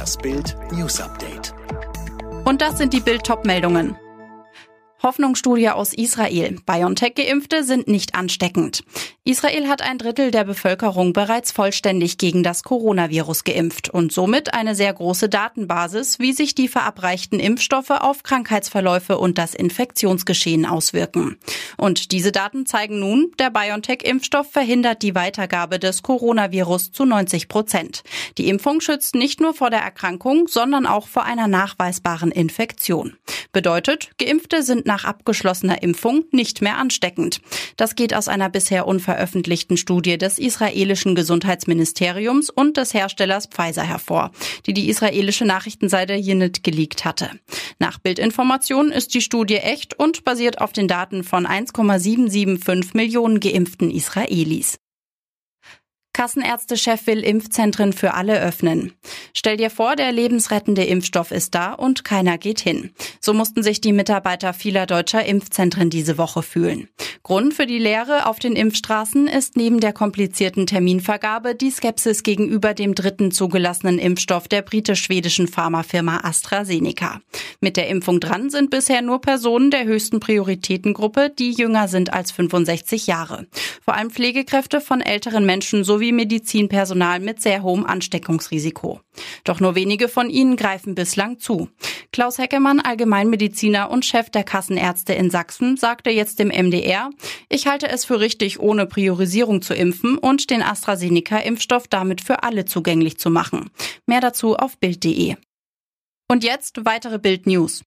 Das Bild News Update. Und das sind die Bild-Top-Meldungen. Hoffnungsstudie aus Israel. BioNTech-Geimpfte sind nicht ansteckend. Israel hat ein Drittel der Bevölkerung bereits vollständig gegen das Coronavirus geimpft und somit eine sehr große Datenbasis, wie sich die verabreichten Impfstoffe auf Krankheitsverläufe und das Infektionsgeschehen auswirken. Und diese Daten zeigen nun, der BioNTech-Impfstoff verhindert die Weitergabe des Coronavirus zu 90 Prozent. Die Impfung schützt nicht nur vor der Erkrankung, sondern auch vor einer nachweisbaren Infektion. Bedeutet, Geimpfte sind nach abgeschlossener Impfung nicht mehr ansteckend. Das geht aus einer bisher unveröffentlichten Studie des israelischen Gesundheitsministeriums und des Herstellers Pfizer hervor, die die israelische Nachrichtenseite Yinit geleakt hatte. Nach Bildinformationen ist die Studie echt und basiert auf den Daten von 1,775 Millionen geimpften Israelis. Kassenärztechef will Impfzentren für alle öffnen. Stell dir vor, der lebensrettende Impfstoff ist da und keiner geht hin. So mussten sich die Mitarbeiter vieler deutscher Impfzentren diese Woche fühlen. Grund für die Lehre auf den Impfstraßen ist neben der komplizierten Terminvergabe die Skepsis gegenüber dem dritten zugelassenen Impfstoff der britisch-schwedischen Pharmafirma AstraZeneca. Mit der Impfung dran sind bisher nur Personen der höchsten Prioritätengruppe, die jünger sind als 65 Jahre. Vor allem Pflegekräfte von älteren Menschen sowie Medizinpersonal mit sehr hohem Ansteckungsrisiko. Doch nur wenige von ihnen greifen bislang zu. Klaus Heckemann, Allgemeinmediziner und Chef der Kassenärzte in Sachsen, sagte jetzt dem MDR, ich halte es für richtig, ohne Priorisierung zu impfen und den AstraZeneca-Impfstoff damit für alle zugänglich zu machen. Mehr dazu auf Bild.de. Und jetzt weitere Bild News.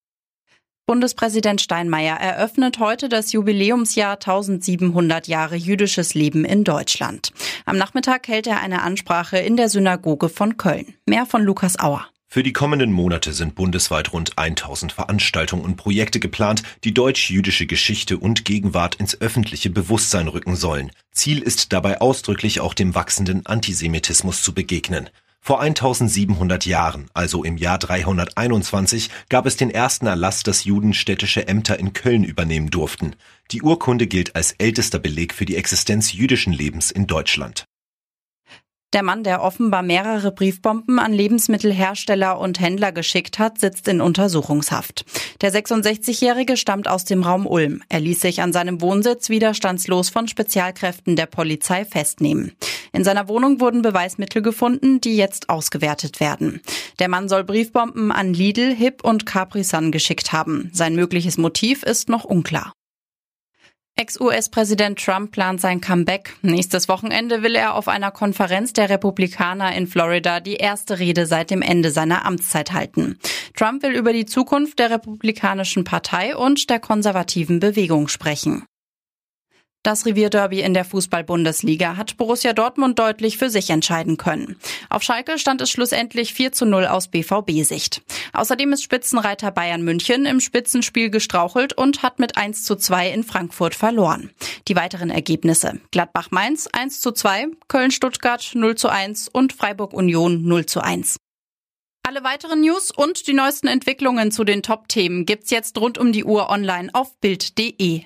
Bundespräsident Steinmeier eröffnet heute das Jubiläumsjahr 1700 Jahre jüdisches Leben in Deutschland. Am Nachmittag hält er eine Ansprache in der Synagoge von Köln. Mehr von Lukas Auer. Für die kommenden Monate sind bundesweit rund 1000 Veranstaltungen und Projekte geplant, die deutsch-jüdische Geschichte und Gegenwart ins öffentliche Bewusstsein rücken sollen. Ziel ist dabei ausdrücklich auch dem wachsenden Antisemitismus zu begegnen. Vor 1700 Jahren, also im Jahr 321, gab es den ersten Erlass, dass Juden städtische Ämter in Köln übernehmen durften. Die Urkunde gilt als ältester Beleg für die Existenz jüdischen Lebens in Deutschland. Der Mann, der offenbar mehrere Briefbomben an Lebensmittelhersteller und Händler geschickt hat, sitzt in Untersuchungshaft. Der 66-Jährige stammt aus dem Raum Ulm. Er ließ sich an seinem Wohnsitz widerstandslos von Spezialkräften der Polizei festnehmen. In seiner Wohnung wurden Beweismittel gefunden, die jetzt ausgewertet werden. Der Mann soll Briefbomben an Lidl, Hip und Capri Sun geschickt haben. Sein mögliches Motiv ist noch unklar. Ex-US-Präsident Trump plant sein Comeback. Nächstes Wochenende will er auf einer Konferenz der Republikaner in Florida die erste Rede seit dem Ende seiner Amtszeit halten. Trump will über die Zukunft der Republikanischen Partei und der konservativen Bewegung sprechen. Das Revierderby in der Fußball-Bundesliga hat Borussia Dortmund deutlich für sich entscheiden können. Auf Schalke stand es schlussendlich 4 zu 0 aus BVB-Sicht. Außerdem ist Spitzenreiter Bayern München im Spitzenspiel gestrauchelt und hat mit 1 zu 2 in Frankfurt verloren. Die weiteren Ergebnisse. Gladbach-Mainz 1 zu 2, Köln-Stuttgart 0 zu 1 und Freiburg-Union 0 zu 1. Alle weiteren News und die neuesten Entwicklungen zu den Top-Themen gibt's jetzt rund um die Uhr online auf Bild.de.